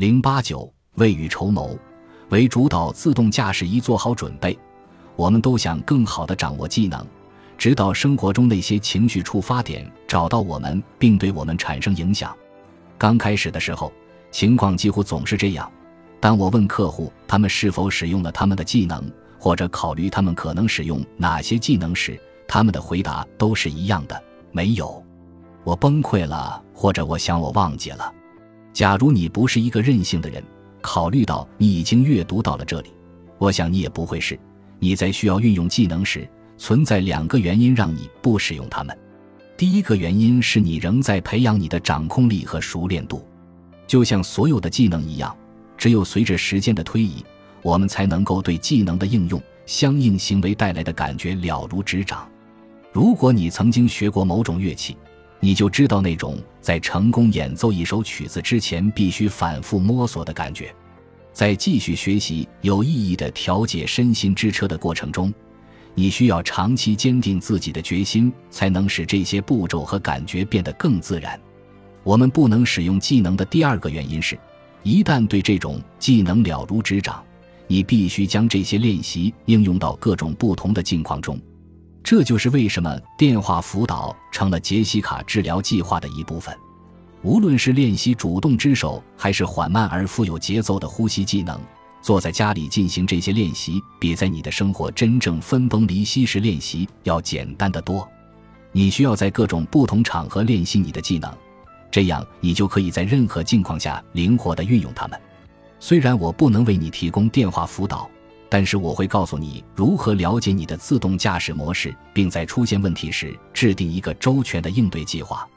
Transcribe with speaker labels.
Speaker 1: 零八九，未雨绸缪，为主导自动驾驶仪做好准备。我们都想更好地掌握技能，直到生活中那些情绪触发点找到我们，并对我们产生影响。刚开始的时候，情况几乎总是这样。当我问客户他们是否使用了他们的技能，或者考虑他们可能使用哪些技能时，他们的回答都是一样的：没有。我崩溃了，或者我想我忘记了。假如你不是一个任性的人，考虑到你已经阅读到了这里，我想你也不会是。你在需要运用技能时，存在两个原因让你不使用它们。第一个原因是你仍在培养你的掌控力和熟练度，就像所有的技能一样，只有随着时间的推移，我们才能够对技能的应用、相应行为带来的感觉了如指掌。如果你曾经学过某种乐器，你就知道那种在成功演奏一首曲子之前必须反复摸索的感觉。在继续学习有意义的调节身心之车的过程中，你需要长期坚定自己的决心，才能使这些步骤和感觉变得更自然。我们不能使用技能的第二个原因是，一旦对这种技能了如指掌，你必须将这些练习应用到各种不同的境况中。这就是为什么电话辅导成了杰西卡治疗计划的一部分。无论是练习主动之手，还是缓慢而富有节奏的呼吸技能，坐在家里进行这些练习，比在你的生活真正分崩离析时练习要简单的多。你需要在各种不同场合练习你的技能，这样你就可以在任何境况下灵活地运用它们。虽然我不能为你提供电话辅导。但是我会告诉你如何了解你的自动驾驶模式，并在出现问题时制定一个周全的应对计划。